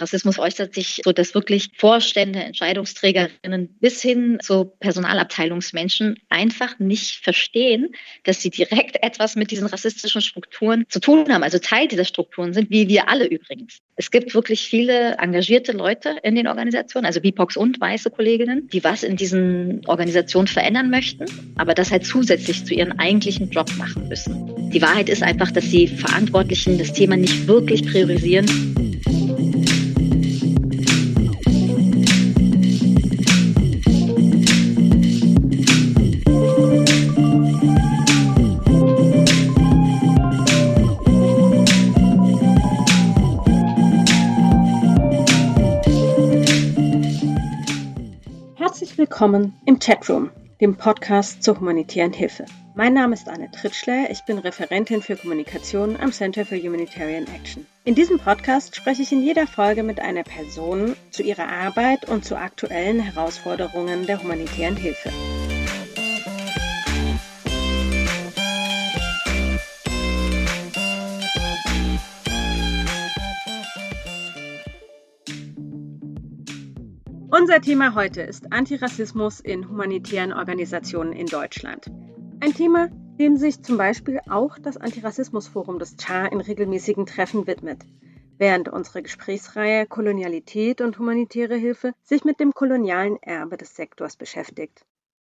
Rassismus äußert sich so, dass wirklich Vorstände, Entscheidungsträgerinnen bis hin zu Personalabteilungsmenschen einfach nicht verstehen, dass sie direkt etwas mit diesen rassistischen Strukturen zu tun haben, also Teil dieser Strukturen sind, wie wir alle übrigens. Es gibt wirklich viele engagierte Leute in den Organisationen, also BIPOX und weiße Kolleginnen, die was in diesen Organisationen verändern möchten, aber das halt zusätzlich zu ihrem eigentlichen Job machen müssen. Die Wahrheit ist einfach, dass die Verantwortlichen das Thema nicht wirklich priorisieren. Willkommen im Chatroom, dem Podcast zur humanitären Hilfe. Mein Name ist Anne Tritschler, ich bin Referentin für Kommunikation am Center for Humanitarian Action. In diesem Podcast spreche ich in jeder Folge mit einer Person zu ihrer Arbeit und zu aktuellen Herausforderungen der humanitären Hilfe. Unser Thema heute ist Antirassismus in humanitären Organisationen in Deutschland. Ein Thema, dem sich zum Beispiel auch das Antirassismusforum des CHA in regelmäßigen Treffen widmet, während unsere Gesprächsreihe Kolonialität und humanitäre Hilfe sich mit dem kolonialen Erbe des Sektors beschäftigt.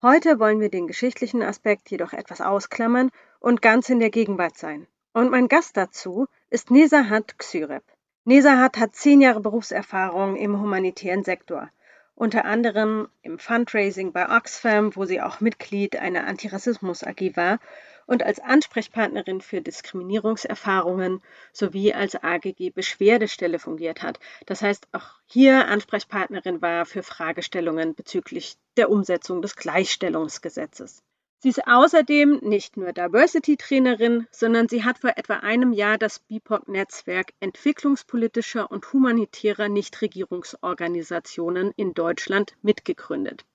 Heute wollen wir den geschichtlichen Aspekt jedoch etwas ausklammern und ganz in der Gegenwart sein. Und mein Gast dazu ist Nesahat Xyrep. Nesahat hat zehn Jahre Berufserfahrung im humanitären Sektor unter anderem im Fundraising bei Oxfam, wo sie auch Mitglied einer Antirassismus AG war und als Ansprechpartnerin für Diskriminierungserfahrungen sowie als AGG Beschwerdestelle fungiert hat. Das heißt, auch hier Ansprechpartnerin war für Fragestellungen bezüglich der Umsetzung des Gleichstellungsgesetzes. Sie ist außerdem nicht nur Diversity-Trainerin, sondern sie hat vor etwa einem Jahr das BIPOC-Netzwerk entwicklungspolitischer und humanitärer Nichtregierungsorganisationen in Deutschland mitgegründet.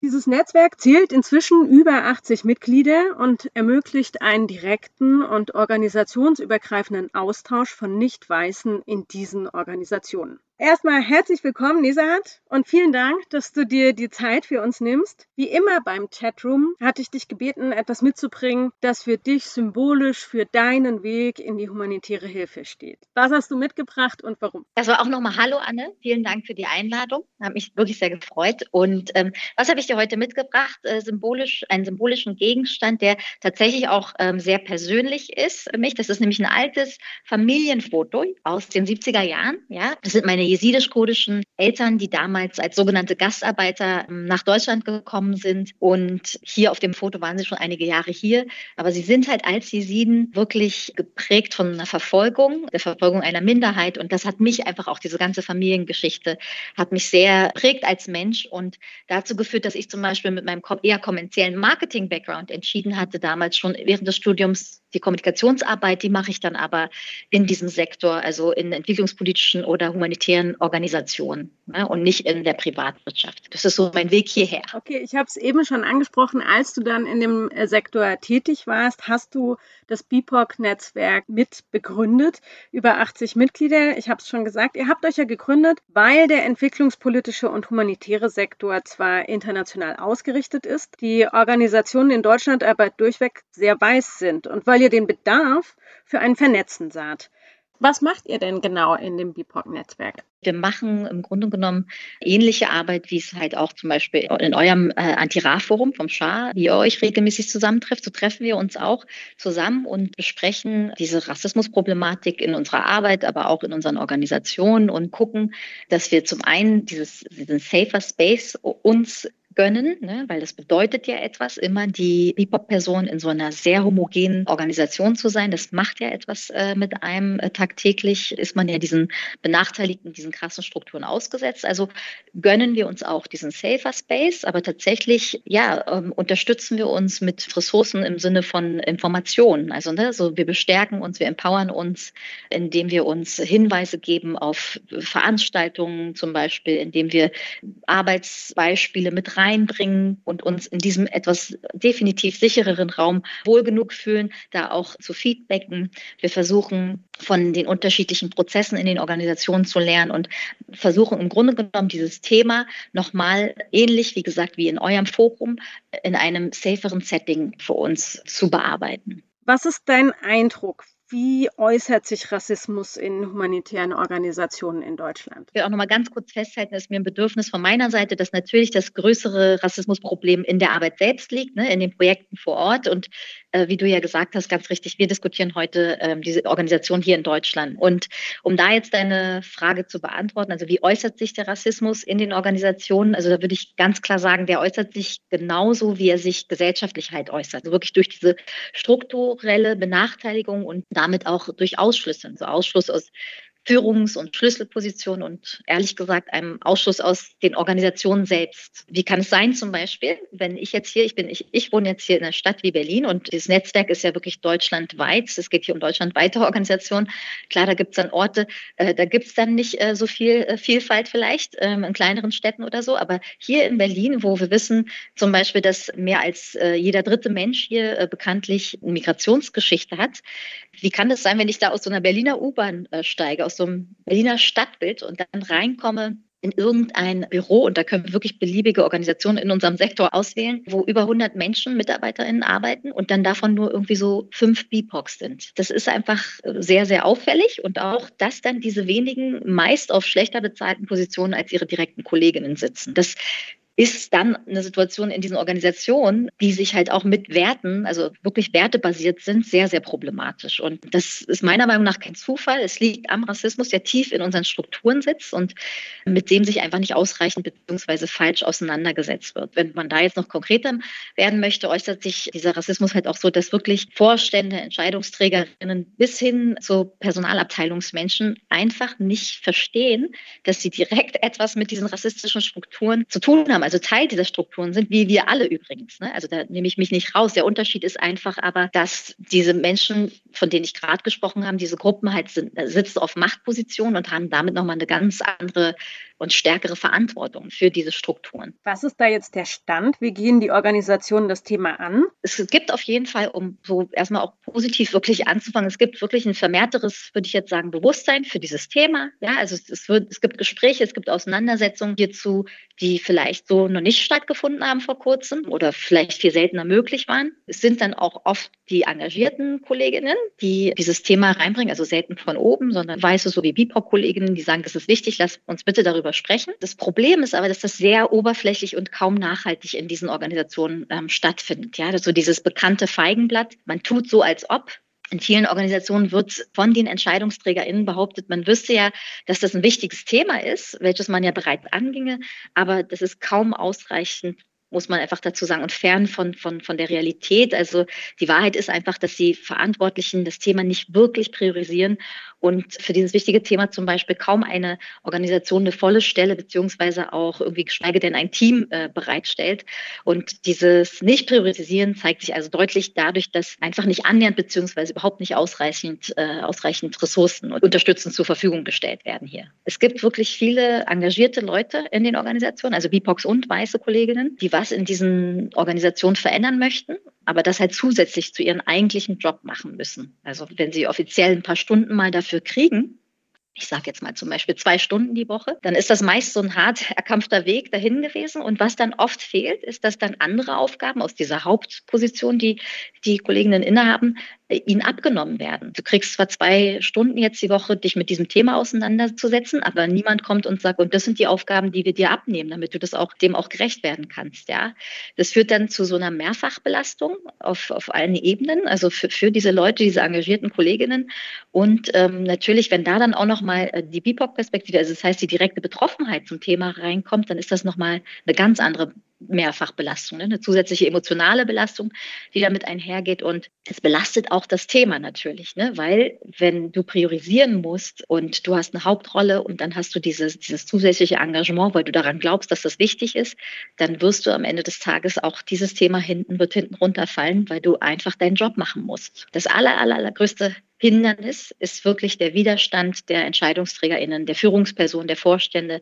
Dieses Netzwerk zählt inzwischen über 80 Mitglieder und ermöglicht einen direkten und organisationsübergreifenden Austausch von Nicht-Weißen in diesen Organisationen. Erstmal herzlich willkommen, Nesahat, und vielen Dank, dass du dir die Zeit für uns nimmst. Wie immer beim Chatroom hatte ich dich gebeten, etwas mitzubringen, das für dich symbolisch für deinen Weg in die humanitäre Hilfe steht. Was hast du mitgebracht und warum? Das war auch nochmal Hallo, Anne. Vielen Dank für die Einladung. Hat mich wirklich sehr gefreut. Und ähm, was habe ich dir heute mitgebracht? Äh, symbolisch, einen symbolischen Gegenstand, der tatsächlich auch ähm, sehr persönlich ist für mich. Das ist nämlich ein altes Familienfoto aus den 70er Jahren. Ja, das sind meine jesidisch-kurdischen Eltern, die damals als sogenannte Gastarbeiter ähm, nach Deutschland gekommen sind. Und hier auf dem Foto waren sie schon einige Jahre hier. Aber sie sind halt als Jesiden wirklich geprägt von einer Verfolgung, der Verfolgung einer Minderheit. Und das hat mich einfach auch, diese ganze Familiengeschichte, hat mich sehr prägt als Mensch und dazu geführt, dass ich zum Beispiel mit meinem eher kommerziellen Marketing-Background entschieden hatte, damals schon während des Studiums die Kommunikationsarbeit, die mache ich dann aber in diesem Sektor, also in entwicklungspolitischen oder humanitären Organisationen ne, und nicht in der Privatwirtschaft. Das ist so mein Weg hierher. Okay, ich habe es eben schon angesprochen, als du dann in dem äh, Sektor tätig warst, hast du das BIPOC-Netzwerk mit begründet, über 80 Mitglieder. Ich habe es schon gesagt, ihr habt euch ja gegründet, weil der entwicklungspolitische und humanitäre Sektor zwar international ausgerichtet ist, die Organisationen in Deutschland aber durchweg sehr weiß sind und weil ihr den Bedarf für ein Vernetzen saht. Was macht ihr denn genau in dem BIPOC-Netzwerk? Wir machen im Grunde genommen ähnliche Arbeit, wie es halt auch zum Beispiel in eurem äh, Anti-Ra-Forum vom Schar, wie ihr euch regelmäßig zusammentrefft. So treffen wir uns auch zusammen und besprechen diese Rassismusproblematik in unserer Arbeit, aber auch in unseren Organisationen und gucken, dass wir zum einen dieses, diesen Safer Space uns gönnen, ne? weil das bedeutet ja etwas, immer die BIPOC-Person in so einer sehr homogenen Organisation zu sein. Das macht ja etwas äh, mit einem. Äh, tagtäglich ist man ja diesen benachteiligten, diesen krassen Strukturen ausgesetzt. Also gönnen wir uns auch diesen Safer Space, aber tatsächlich, ja, ähm, unterstützen wir uns mit Ressourcen im Sinne von Informationen. Also, ne, so wir bestärken uns, wir empowern uns, indem wir uns Hinweise geben auf Veranstaltungen zum Beispiel, indem wir Arbeitsbeispiele mit rein reinbringen und uns in diesem etwas definitiv sichereren Raum wohl genug fühlen, da auch zu feedbacken. Wir versuchen von den unterschiedlichen Prozessen in den Organisationen zu lernen und versuchen im Grunde genommen dieses Thema nochmal ähnlich, wie gesagt, wie in eurem Forum, in einem saferen Setting für uns zu bearbeiten. Was ist dein Eindruck? Wie äußert sich Rassismus in humanitären Organisationen in Deutschland? Ich will auch noch mal ganz kurz festhalten, dass mir ein Bedürfnis von meiner Seite, dass natürlich das größere Rassismusproblem in der Arbeit selbst liegt, ne, in den Projekten vor Ort. Und wie du ja gesagt hast, ganz richtig, wir diskutieren heute ähm, diese Organisation hier in Deutschland. Und um da jetzt deine Frage zu beantworten, also wie äußert sich der Rassismus in den Organisationen? Also da würde ich ganz klar sagen, der äußert sich genauso, wie er sich gesellschaftlich halt äußert. Also wirklich durch diese strukturelle Benachteiligung und damit auch durch Ausschlüsse, also Ausschluss aus Führungs- und Schlüsselpositionen und ehrlich gesagt einem Ausschuss aus den Organisationen selbst. Wie kann es sein zum Beispiel, wenn ich jetzt hier, ich bin, ich, ich wohne jetzt hier in einer Stadt wie Berlin und dieses Netzwerk ist ja wirklich deutschlandweit. Es geht hier um deutschlandweite Organisationen. Klar, da gibt es dann Orte, äh, da gibt es dann nicht äh, so viel äh, Vielfalt vielleicht ähm, in kleineren Städten oder so. Aber hier in Berlin, wo wir wissen zum Beispiel, dass mehr als äh, jeder dritte Mensch hier äh, bekanntlich eine Migrationsgeschichte hat, wie kann das sein, wenn ich da aus so einer Berliner U-Bahn äh, steige, aus so einem Berliner Stadtbild und dann reinkomme in irgendein Büro und da können wir wirklich beliebige Organisationen in unserem Sektor auswählen, wo über 100 Menschen, MitarbeiterInnen arbeiten und dann davon nur irgendwie so fünf BIPOCs sind. Das ist einfach sehr, sehr auffällig und auch, dass dann diese wenigen meist auf schlechter bezahlten Positionen als ihre direkten Kolleginnen sitzen. Das ist dann eine Situation in diesen Organisationen, die sich halt auch mit Werten, also wirklich wertebasiert sind, sehr, sehr problematisch. Und das ist meiner Meinung nach kein Zufall. Es liegt am Rassismus, der tief in unseren Strukturen sitzt und mit dem sich einfach nicht ausreichend bzw. falsch auseinandergesetzt wird. Wenn man da jetzt noch konkreter werden möchte, äußert sich dieser Rassismus halt auch so, dass wirklich Vorstände, Entscheidungsträgerinnen bis hin zu Personalabteilungsmenschen einfach nicht verstehen, dass sie direkt etwas mit diesen rassistischen Strukturen zu tun haben also Teil dieser Strukturen sind, wie wir alle übrigens. Ne? Also da nehme ich mich nicht raus. Der Unterschied ist einfach aber, dass diese Menschen, von denen ich gerade gesprochen habe, diese Gruppen halt sind, sitzen auf Machtpositionen und haben damit nochmal eine ganz andere und stärkere Verantwortung für diese Strukturen. Was ist da jetzt der Stand? Wie gehen die Organisationen das Thema an? Es gibt auf jeden Fall, um so erstmal auch positiv wirklich anzufangen, es gibt wirklich ein vermehrteres, würde ich jetzt sagen, Bewusstsein für dieses Thema. Ja, also es, wird, es gibt Gespräche, es gibt Auseinandersetzungen hierzu, die vielleicht so noch nicht stattgefunden haben vor kurzem oder vielleicht viel seltener möglich waren. Es sind dann auch oft die engagierten Kolleginnen, die dieses Thema reinbringen, also selten von oben, sondern weiße so wie BIPOC-Kolleginnen, die sagen, das ist wichtig, lass uns bitte darüber sprechen. Das Problem ist aber, dass das sehr oberflächlich und kaum nachhaltig in diesen Organisationen ähm, stattfindet. Ja, so dieses bekannte Feigenblatt. Man tut so, als ob. In vielen Organisationen wird von den EntscheidungsträgerInnen behauptet, man wüsste ja, dass das ein wichtiges Thema ist, welches man ja bereits anginge, aber das ist kaum ausreichend muss man einfach dazu sagen, und fern von, von, von der Realität. Also die Wahrheit ist einfach, dass die Verantwortlichen das Thema nicht wirklich priorisieren und für dieses wichtige Thema zum Beispiel kaum eine Organisation eine volle Stelle beziehungsweise auch irgendwie geschweige denn ein Team äh, bereitstellt. Und dieses Nicht-Priorisieren zeigt sich also deutlich dadurch, dass einfach nicht annähernd beziehungsweise überhaupt nicht ausreichend, äh, ausreichend Ressourcen und unterstützend zur Verfügung gestellt werden hier. Es gibt wirklich viele engagierte Leute in den Organisationen, also BIPOX und weiße Kolleginnen, die was in diesen Organisationen verändern möchten, aber das halt zusätzlich zu ihrem eigentlichen Job machen müssen. Also wenn sie offiziell ein paar Stunden mal dafür kriegen, ich sage jetzt mal zum Beispiel zwei Stunden die Woche, dann ist das meist so ein hart erkampfter Weg dahin gewesen. Und was dann oft fehlt, ist, dass dann andere Aufgaben aus dieser Hauptposition, die die Kolleginnen innehaben, äh, ihnen abgenommen werden. Du kriegst zwar zwei Stunden jetzt die Woche, dich mit diesem Thema auseinanderzusetzen, aber niemand kommt und sagt, und das sind die Aufgaben, die wir dir abnehmen, damit du das auch, dem auch gerecht werden kannst, ja. Das führt dann zu so einer Mehrfachbelastung auf, auf allen Ebenen, also für, für diese Leute, diese engagierten Kolleginnen. Und ähm, natürlich, wenn da dann auch nochmal äh, die BIPOC-Perspektive, also das heißt, die direkte Betroffenheit zum Thema reinkommt, dann ist das nochmal eine ganz andere Mehrfachbelastung, ne? eine zusätzliche emotionale Belastung, die damit einhergeht. Und es belastet auch das Thema natürlich, ne? weil wenn du priorisieren musst und du hast eine Hauptrolle und dann hast du dieses, dieses zusätzliche Engagement, weil du daran glaubst, dass das wichtig ist, dann wirst du am Ende des Tages auch dieses Thema hinten, wird hinten runterfallen, weil du einfach deinen Job machen musst. Das aller, aller, allergrößte Hindernis ist wirklich der Widerstand der EntscheidungsträgerInnen, der Führungspersonen, der Vorstände,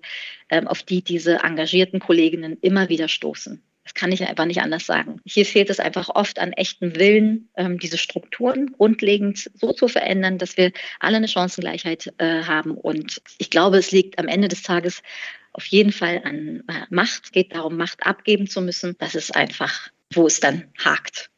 auf die diese engagierten Kolleginnen immer wieder stoßen. Das kann ich einfach nicht anders sagen. Hier fehlt es einfach oft an echtem Willen, ähm, diese Strukturen grundlegend so zu verändern, dass wir alle eine Chancengleichheit äh, haben. Und ich glaube, es liegt am Ende des Tages auf jeden Fall an äh, Macht. Es geht darum, Macht abgeben zu müssen. Das ist einfach, wo es dann hakt.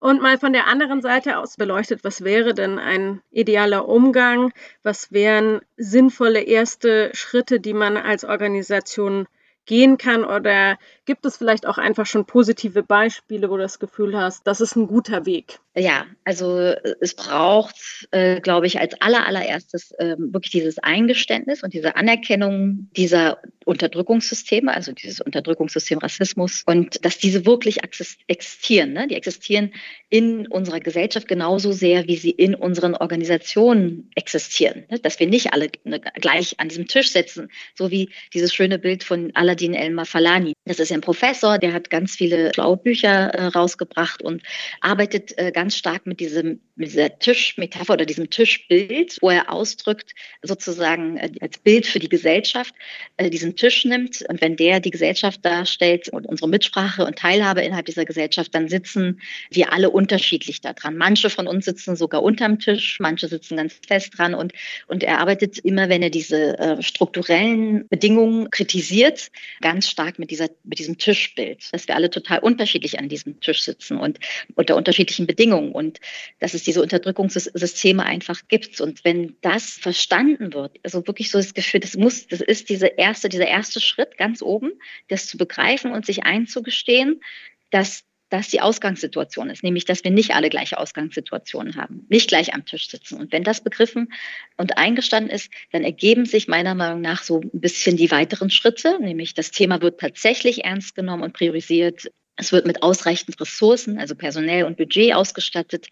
Und mal von der anderen Seite aus beleuchtet, was wäre denn ein idealer Umgang? Was wären sinnvolle erste Schritte, die man als Organisation gehen kann? Oder gibt es vielleicht auch einfach schon positive Beispiele, wo du das Gefühl hast, das ist ein guter Weg? Ja, also äh, es braucht, äh, glaube ich, als aller, allererstes äh, wirklich dieses Eingeständnis und diese Anerkennung dieser Unterdrückungssysteme, also dieses Unterdrückungssystem Rassismus und dass diese wirklich existieren. Ne? Die existieren in unserer Gesellschaft genauso sehr, wie sie in unseren Organisationen existieren. Ne? Dass wir nicht alle ne, gleich an diesem Tisch sitzen, so wie dieses schöne Bild von Aladdin Elmar Falani. Das ist ein Professor, der hat ganz viele schlaue Bücher äh, rausgebracht und arbeitet äh, ganz stark mit diesem mit dieser Tischmetapher oder diesem Tischbild, wo er ausdrückt, sozusagen äh, als Bild für die Gesellschaft, äh, diesen Tisch nimmt. Und wenn der die Gesellschaft darstellt und unsere Mitsprache und Teilhabe innerhalb dieser Gesellschaft, dann sitzen wir alle unterschiedlich daran. Manche von uns sitzen sogar unterm Tisch, manche sitzen ganz fest dran. Und, und er arbeitet immer, wenn er diese äh, strukturellen Bedingungen kritisiert, ganz stark mit, dieser, mit diesem Tischbild, dass wir alle total unterschiedlich an diesem Tisch sitzen und unter unterschiedlichen Bedingungen. Und dass es diese Unterdrückungssysteme einfach gibt. Und wenn das verstanden wird, also wirklich so das Gefühl, das muss, das ist diese erste, dieser erste Schritt ganz oben, das zu begreifen und sich einzugestehen, dass das die Ausgangssituation ist, nämlich dass wir nicht alle gleiche Ausgangssituationen haben, nicht gleich am Tisch sitzen. Und wenn das begriffen und eingestanden ist, dann ergeben sich meiner Meinung nach so ein bisschen die weiteren Schritte, nämlich das Thema wird tatsächlich ernst genommen und priorisiert. Es wird mit ausreichend Ressourcen, also personell und Budget ausgestattet.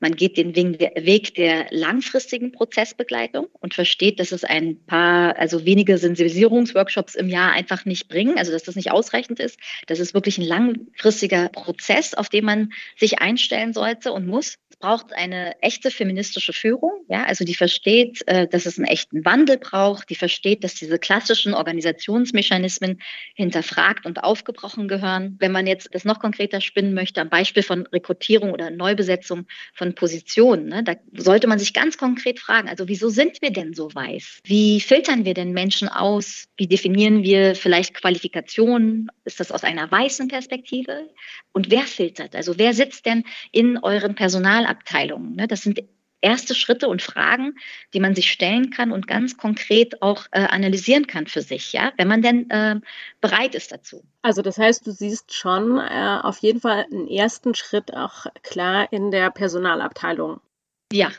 Man geht den Weg der langfristigen Prozessbegleitung und versteht, dass es ein paar, also wenige Sensibilisierungsworkshops im Jahr einfach nicht bringen, also dass das nicht ausreichend ist. Das ist wirklich ein langfristiger Prozess, auf den man sich einstellen sollte und muss braucht eine echte feministische Führung, ja, also die versteht, äh, dass es einen echten Wandel braucht, die versteht, dass diese klassischen Organisationsmechanismen hinterfragt und aufgebrochen gehören. Wenn man jetzt das noch konkreter spinnen möchte, am Beispiel von Rekrutierung oder Neubesetzung von Positionen, ne, da sollte man sich ganz konkret fragen, also wieso sind wir denn so weiß? Wie filtern wir denn Menschen aus? Wie definieren wir vielleicht Qualifikationen? Ist das aus einer weißen Perspektive? Und wer filtert? Also wer sitzt denn in euren Personal Personalabteilungen. Ne? Das sind erste Schritte und Fragen, die man sich stellen kann und ganz konkret auch äh, analysieren kann für sich, ja, wenn man denn äh, bereit ist dazu. Also das heißt, du siehst schon äh, auf jeden Fall einen ersten Schritt auch klar in der Personalabteilung. Ja,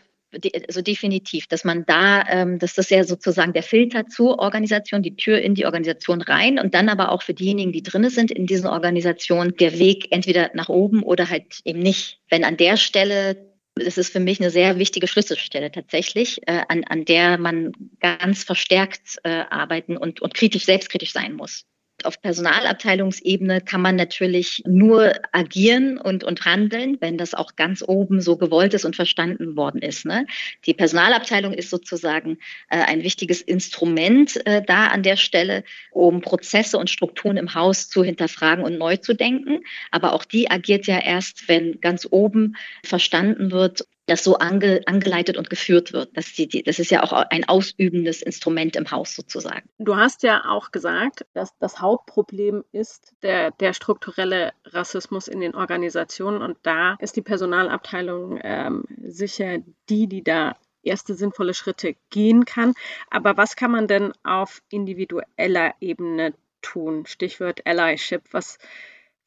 also definitiv, dass man da, ähm, dass das ja sozusagen der Filter zur Organisation, die Tür in die Organisation rein und dann aber auch für diejenigen, die drinne sind in diesen Organisationen, der Weg entweder nach oben oder halt eben nicht. Wenn an der Stelle das ist für mich eine sehr wichtige Schlüsselstelle tatsächlich, äh, an, an der man ganz verstärkt äh, arbeiten und, und kritisch, selbstkritisch sein muss. Auf Personalabteilungsebene kann man natürlich nur agieren und, und handeln, wenn das auch ganz oben so gewollt ist und verstanden worden ist. Ne? Die Personalabteilung ist sozusagen äh, ein wichtiges Instrument äh, da an der Stelle, um Prozesse und Strukturen im Haus zu hinterfragen und neu zu denken. Aber auch die agiert ja erst, wenn ganz oben verstanden wird, das so ange, angeleitet und geführt wird. Das, die, das ist ja auch ein ausübendes Instrument im Haus sozusagen. Du hast ja auch gesagt, dass das Hauptproblem ist der, der strukturelle Rassismus in den Organisationen und da ist die Personalabteilung ähm, sicher die, die da erste sinnvolle Schritte gehen kann. Aber was kann man denn auf individueller Ebene tun? Stichwort Allyship. Was,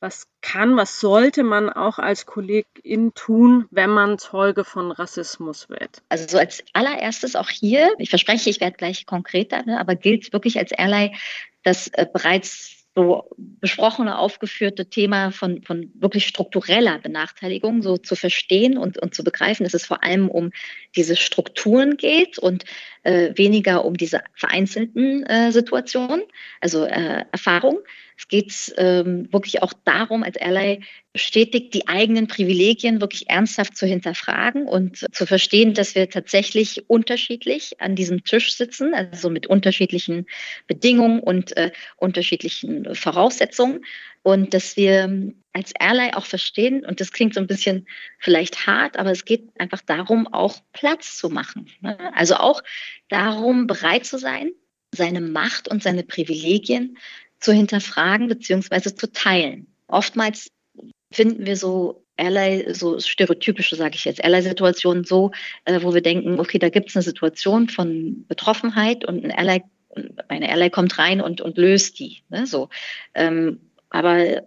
was kann, was sollte man auch als Kollegin tun, wenn man Zeuge von Rassismus wird? Also so als allererstes auch hier, ich verspreche, ich werde gleich konkreter, ne, aber gilt wirklich als Ally, dass äh, bereits so besprochene, aufgeführte Thema von, von wirklich struktureller Benachteiligung so zu verstehen und, und zu begreifen, dass es vor allem um diese Strukturen geht und äh, weniger um diese vereinzelten äh, Situationen, also äh, Erfahrungen. Es geht ähm, wirklich auch darum, als Ally bestätigt, die eigenen Privilegien wirklich ernsthaft zu hinterfragen und zu verstehen, dass wir tatsächlich unterschiedlich an diesem Tisch sitzen, also mit unterschiedlichen Bedingungen und äh, unterschiedlichen Voraussetzungen und dass wir als Ally auch verstehen, und das klingt so ein bisschen vielleicht hart, aber es geht einfach darum, auch Platz zu machen. Ne? Also auch darum, bereit zu sein, seine Macht und seine Privilegien zu hinterfragen bzw. zu teilen. Oftmals finden wir so Ally, so stereotypische, sage ich jetzt, Ally-Situationen so, äh, wo wir denken, okay, da gibt es eine Situation von Betroffenheit und ein Ally, eine Ally kommt rein und, und löst die. Ne, so. Ähm, aber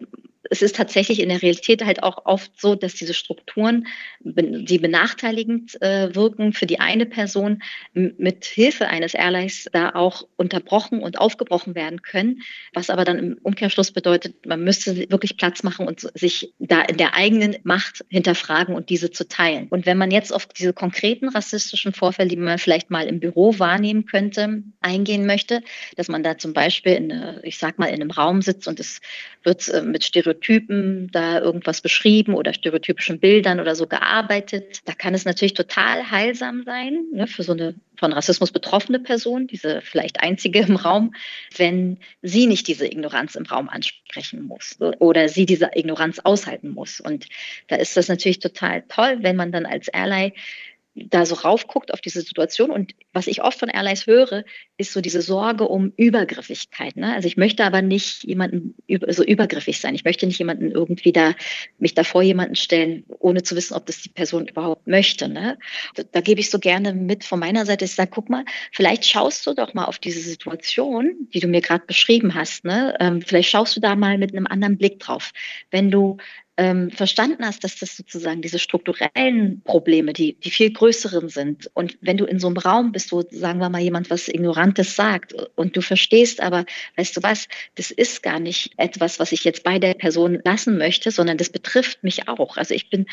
es ist tatsächlich in der Realität halt auch oft so, dass diese Strukturen, die benachteiligend äh, wirken für die eine Person, mit Hilfe eines Airlines da auch unterbrochen und aufgebrochen werden können, was aber dann im Umkehrschluss bedeutet, man müsste wirklich Platz machen und sich da in der eigenen Macht hinterfragen und diese zu teilen. Und wenn man jetzt auf diese konkreten rassistischen Vorfälle, die man vielleicht mal im Büro wahrnehmen könnte, eingehen möchte, dass man da zum Beispiel in, ich sag mal, in einem Raum sitzt und es wird äh, mit Stereotypen Stereotypen da irgendwas beschrieben oder stereotypischen Bildern oder so gearbeitet. Da kann es natürlich total heilsam sein ne, für so eine von Rassismus betroffene Person, diese vielleicht einzige im Raum, wenn sie nicht diese Ignoranz im Raum ansprechen muss oder sie diese Ignoranz aushalten muss. Und da ist das natürlich total toll, wenn man dann als Ally da so raufguckt auf diese Situation. Und was ich oft von Airlines höre, ist so diese Sorge um Übergriffigkeit. Ne? Also ich möchte aber nicht jemanden so übergriffig sein. Ich möchte nicht jemanden irgendwie da, mich da vor jemanden stellen, ohne zu wissen, ob das die Person überhaupt möchte. Ne? Da, da gebe ich so gerne mit von meiner Seite. Ich sage, guck mal, vielleicht schaust du doch mal auf diese Situation, die du mir gerade beschrieben hast. Ne? Ähm, vielleicht schaust du da mal mit einem anderen Blick drauf. Wenn du ähm, verstanden hast, dass das sozusagen diese strukturellen Probleme, die, die viel größeren sind. Und wenn du in so einem Raum bist, wo, sagen wir mal, jemand was Ignorantes sagt und du verstehst aber, weißt du was, das ist gar nicht etwas, was ich jetzt bei der Person lassen möchte, sondern das betrifft mich auch. Also ich bin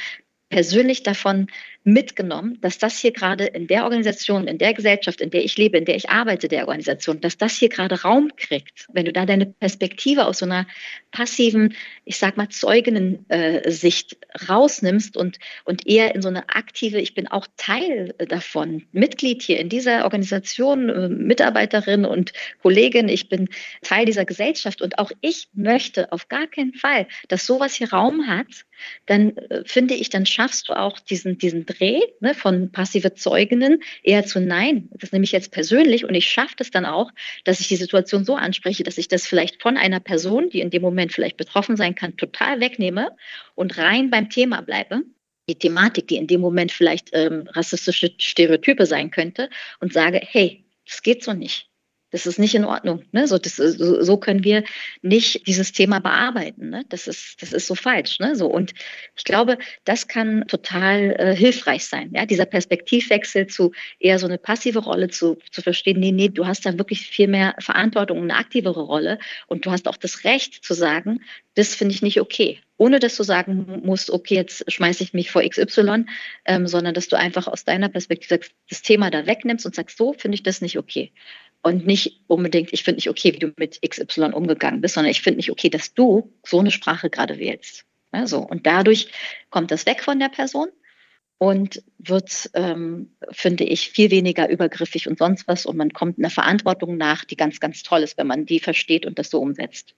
persönlich davon mitgenommen, dass das hier gerade in der Organisation, in der Gesellschaft, in der ich lebe, in der ich arbeite, der Organisation, dass das hier gerade Raum kriegt. Wenn du da deine Perspektive aus so einer passiven, ich sag mal, Zeuginnen-Sicht äh, rausnimmst und, und eher in so eine aktive, ich bin auch Teil davon, Mitglied hier in dieser Organisation, äh, Mitarbeiterin und Kollegin, ich bin Teil dieser Gesellschaft und auch ich möchte auf gar keinen Fall, dass sowas hier Raum hat, dann äh, finde ich, dann schaffst du auch diesen, diesen Dreh ne, von passive Zeuginnen eher zu Nein. Das nehme ich jetzt persönlich und ich schaffe das dann auch, dass ich die Situation so anspreche, dass ich das vielleicht von einer Person, die in dem Moment vielleicht betroffen sein kann, total wegnehme und rein beim Thema bleibe die Thematik, die in dem Moment vielleicht ähm, rassistische Stereotype sein könnte, und sage, hey, das geht so nicht. Das ist nicht in Ordnung. Ne? So, das, so, so können wir nicht dieses Thema bearbeiten. Ne? Das, ist, das ist so falsch. Ne? So, und ich glaube, das kann total äh, hilfreich sein. Ja? Dieser Perspektivwechsel zu eher so eine passive Rolle zu, zu verstehen, nee, nee, du hast da wirklich viel mehr Verantwortung, eine aktivere Rolle und du hast auch das Recht zu sagen, das finde ich nicht okay ohne dass du sagen musst, okay, jetzt schmeiße ich mich vor XY, ähm, sondern dass du einfach aus deiner Perspektive das Thema da wegnimmst und sagst, so finde ich das nicht okay und nicht unbedingt, ich finde nicht okay, wie du mit XY umgegangen bist, sondern ich finde nicht okay, dass du so eine Sprache gerade wählst. Ja, so. Und dadurch kommt das weg von der Person und wird, ähm, finde ich, viel weniger übergriffig und sonst was. Und man kommt einer Verantwortung nach, die ganz, ganz toll ist, wenn man die versteht und das so umsetzt.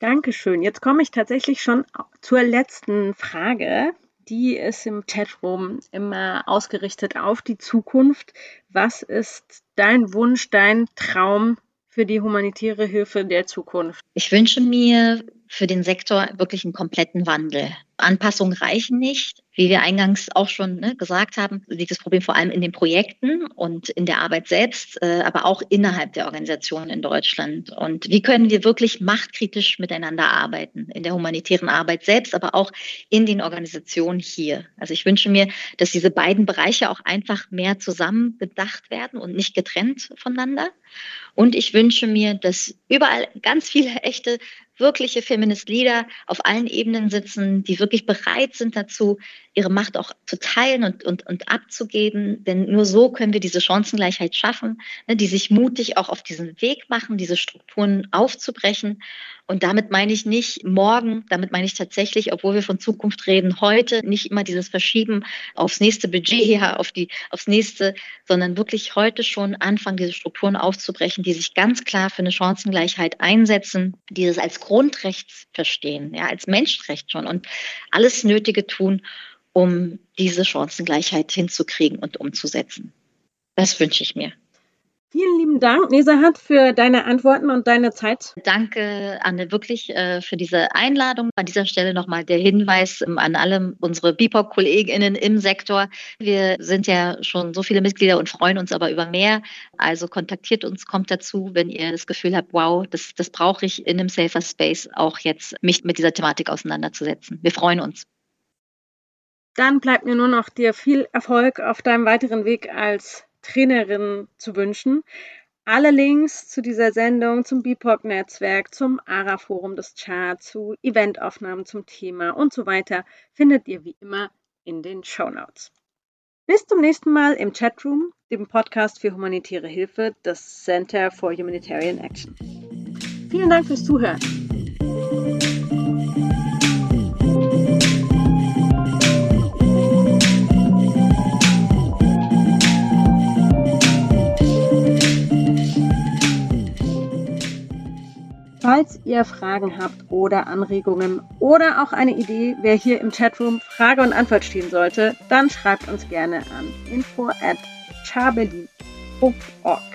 Dankeschön. Jetzt komme ich tatsächlich schon zur letzten Frage die ist im Chatroom immer ausgerichtet auf die Zukunft. Was ist dein Wunsch, dein Traum für die humanitäre Hilfe der Zukunft? Ich wünsche mir für den Sektor wirklich einen kompletten Wandel. Anpassungen reichen nicht. Wie wir eingangs auch schon ne, gesagt haben, liegt das Problem vor allem in den Projekten und in der Arbeit selbst, äh, aber auch innerhalb der Organisationen in Deutschland. Und wie können wir wirklich machtkritisch miteinander arbeiten, in der humanitären Arbeit selbst, aber auch in den Organisationen hier. Also ich wünsche mir, dass diese beiden Bereiche auch einfach mehr zusammen bedacht werden und nicht getrennt voneinander. Und ich wünsche mir, dass überall ganz viele echte wirkliche Feminist Leader auf allen Ebenen sitzen, die wirklich bereit sind dazu, ihre Macht auch zu teilen und, und, und abzugeben. Denn nur so können wir diese Chancengleichheit schaffen, ne, die sich mutig auch auf diesen Weg machen, diese Strukturen aufzubrechen. Und damit meine ich nicht morgen, damit meine ich tatsächlich, obwohl wir von Zukunft reden, heute nicht immer dieses Verschieben aufs nächste Budget, ja, auf die, aufs nächste, sondern wirklich heute schon anfangen, diese Strukturen aufzubrechen, die sich ganz klar für eine Chancengleichheit einsetzen, die es als Grundrecht verstehen, ja, als Menschenrecht schon und alles Nötige tun, um diese Chancengleichheit hinzukriegen und umzusetzen. Das wünsche ich mir. Vielen lieben Dank, Nesahat, für deine Antworten und deine Zeit. Danke, Anne, wirklich äh, für diese Einladung. An dieser Stelle nochmal der Hinweis ähm, an alle unsere BIPOC-KollegInnen im Sektor. Wir sind ja schon so viele Mitglieder und freuen uns aber über mehr. Also kontaktiert uns, kommt dazu, wenn ihr das Gefühl habt, wow, das, das brauche ich in einem Safer Space auch jetzt, mich mit dieser Thematik auseinanderzusetzen. Wir freuen uns. Dann bleibt mir nur noch dir viel Erfolg auf deinem weiteren Weg als Trainerin zu wünschen. Alle Links zu dieser Sendung, zum BIPOC-Netzwerk, zum ARA-Forum des Chart, zu Eventaufnahmen zum Thema und so weiter findet ihr wie immer in den Show Notes. Bis zum nächsten Mal im Chatroom, dem Podcast für humanitäre Hilfe des Center for Humanitarian Action. Vielen Dank fürs Zuhören. Falls ihr Fragen habt oder Anregungen oder auch eine Idee, wer hier im Chatroom Frage und Antwort stehen sollte, dann schreibt uns gerne an info at charberlin.org.